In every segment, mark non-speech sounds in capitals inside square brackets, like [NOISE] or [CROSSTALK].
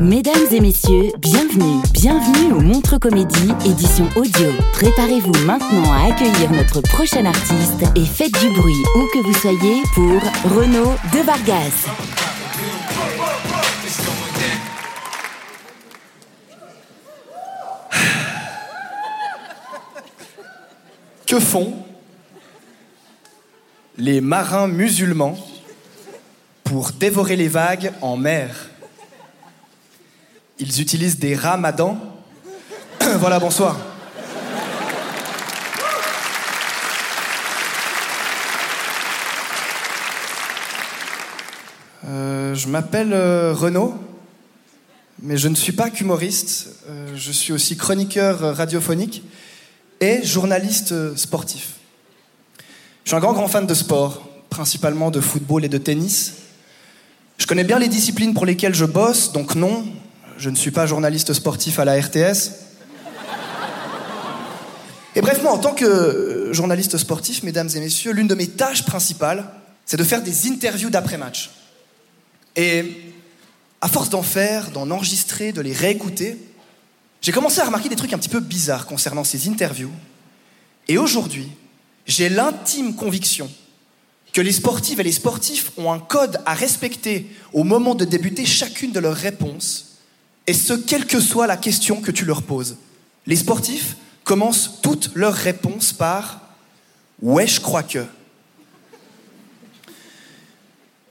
Mesdames et messieurs, bienvenue, bienvenue au Montre Comédie, édition audio. Préparez-vous maintenant à accueillir notre prochain artiste et faites du bruit où que vous soyez pour Renaud de Vargas. Que font les marins musulmans pour dévorer les vagues en mer? Ils utilisent des ramadans. [CLEARS THROAT] voilà, bonsoir. Euh, je m'appelle euh, Renaud, mais je ne suis pas qu'humoriste. Euh, je suis aussi chroniqueur radiophonique et journaliste sportif. Je suis un grand, grand fan de sport, principalement de football et de tennis. Je connais bien les disciplines pour lesquelles je bosse, donc non, je ne suis pas journaliste sportif à la RTS. Et bref, moi, en tant que euh, journaliste sportif, mesdames et messieurs, l'une de mes tâches principales, c'est de faire des interviews d'après-match. Et à force d'en faire, d'en enregistrer, de les réécouter, j'ai commencé à remarquer des trucs un petit peu bizarres concernant ces interviews. Et aujourd'hui, j'ai l'intime conviction que les sportives et les sportifs ont un code à respecter au moment de débuter chacune de leurs réponses, et ce, quelle que soit la question que tu leur poses. Les sportifs commencent toutes leurs réponses par Ouais, je crois que.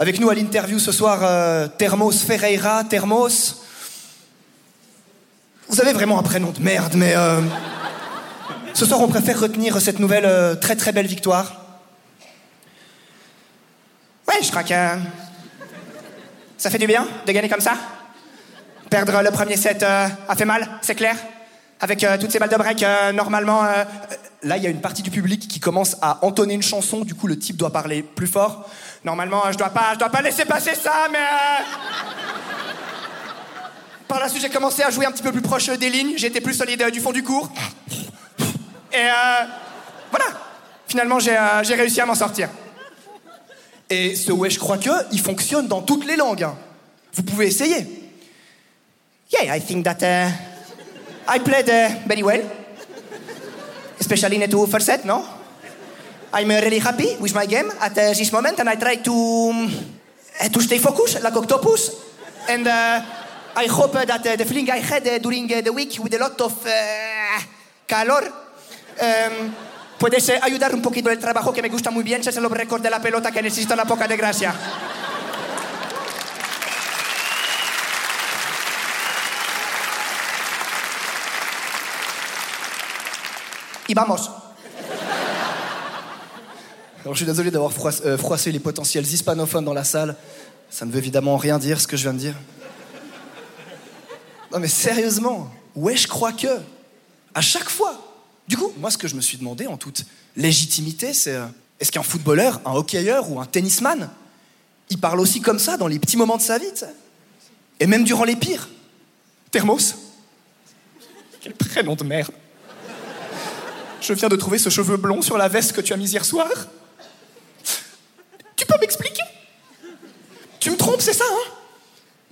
Avec nous à l'interview ce soir, euh, Thermos Ferreira. Thermos, vous avez vraiment un prénom de merde, mais euh, ce soir on préfère retenir cette nouvelle euh, très très belle victoire. Ouais, je crois que ça fait du bien de gagner comme ça? Perdre le premier set euh, a fait mal, c'est clair. Avec euh, toutes ces balles de break, euh, normalement, là il y a une partie du public qui commence à entonner une chanson. Du coup, le type doit parler plus fort. Normalement, je dois pas, dois pas laisser passer ça, mais. Par la suite, j'ai commencé à jouer un petit peu plus proche des lignes. Été plus solide du fond du cours. Et voilà. Finalement, j'ai j'ai réussi à m'en sortir. Et ce ouais, je crois que, il fonctionne dans toutes les langues. hein. Vous pouvez essayer. Yeah, I think that uh, I played uh, very well, especially in the two first set. No, I'm really happy with my game at uh, this moment, and I try to um, uh, to stay focused like octopus. And uh, I hope that the feeling I had during the week with a lot of calor um, puede ayudar un poquito el trabajo que me gusta muy bien, es el récord de la pelota que necesita una poca de gracia. Vamos. Alors je suis désolé d'avoir euh, froissé les potentiels hispanophones dans la salle. Ça ne veut évidemment rien dire ce que je viens de dire. Non mais sérieusement, ouais je crois que. À chaque fois. Du coup, moi ce que je me suis demandé en toute légitimité, c'est euh, est-ce qu'un footballeur, un hockeyeur ou un tennisman, il parle aussi comme ça dans les petits moments de sa vie Et même durant les pires Thermos Quel prénom de merde Je viens de trouver ce cheveu blond sur la veste que tu as mise hier soir. Tu peux m'expliquer? Tu me trompes, c'est ça, hein?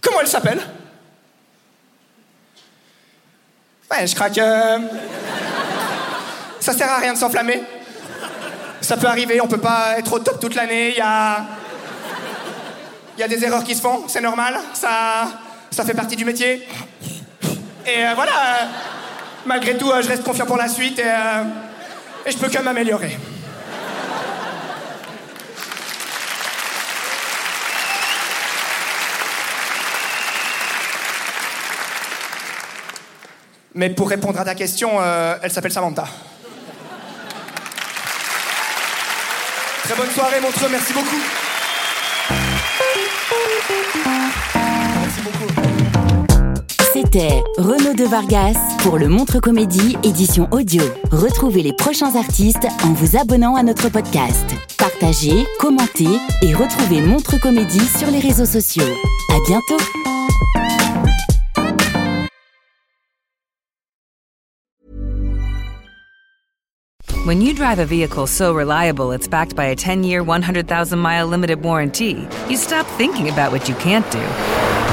Comment elle s'appelle? Ouais, je crois que. Ça sert à rien de s'enflammer. Ça peut arriver, on peut pas être au top toute l'année, il y a. Il y a des erreurs qui se font, c'est normal, ça. Ça fait partie du métier. Et euh, voilà. euh, malgré tout, euh, je reste confiant pour la suite et. euh, et je peux que m'améliorer. Mais pour répondre à ta question, euh, elle s'appelle Samantha. Très bonne soirée, Montreux. Merci beaucoup. C'était Renaud de Vargas pour le Montre Comédie édition audio. Retrouvez les prochains artistes en vous abonnant à notre podcast. Partagez, commentez et retrouvez Montre Comédie sur les réseaux sociaux. À bientôt. When you drive a vehicle so reliable it's backed by a 10 year, 100,000 mile limited warranty, you stop thinking about what you can't do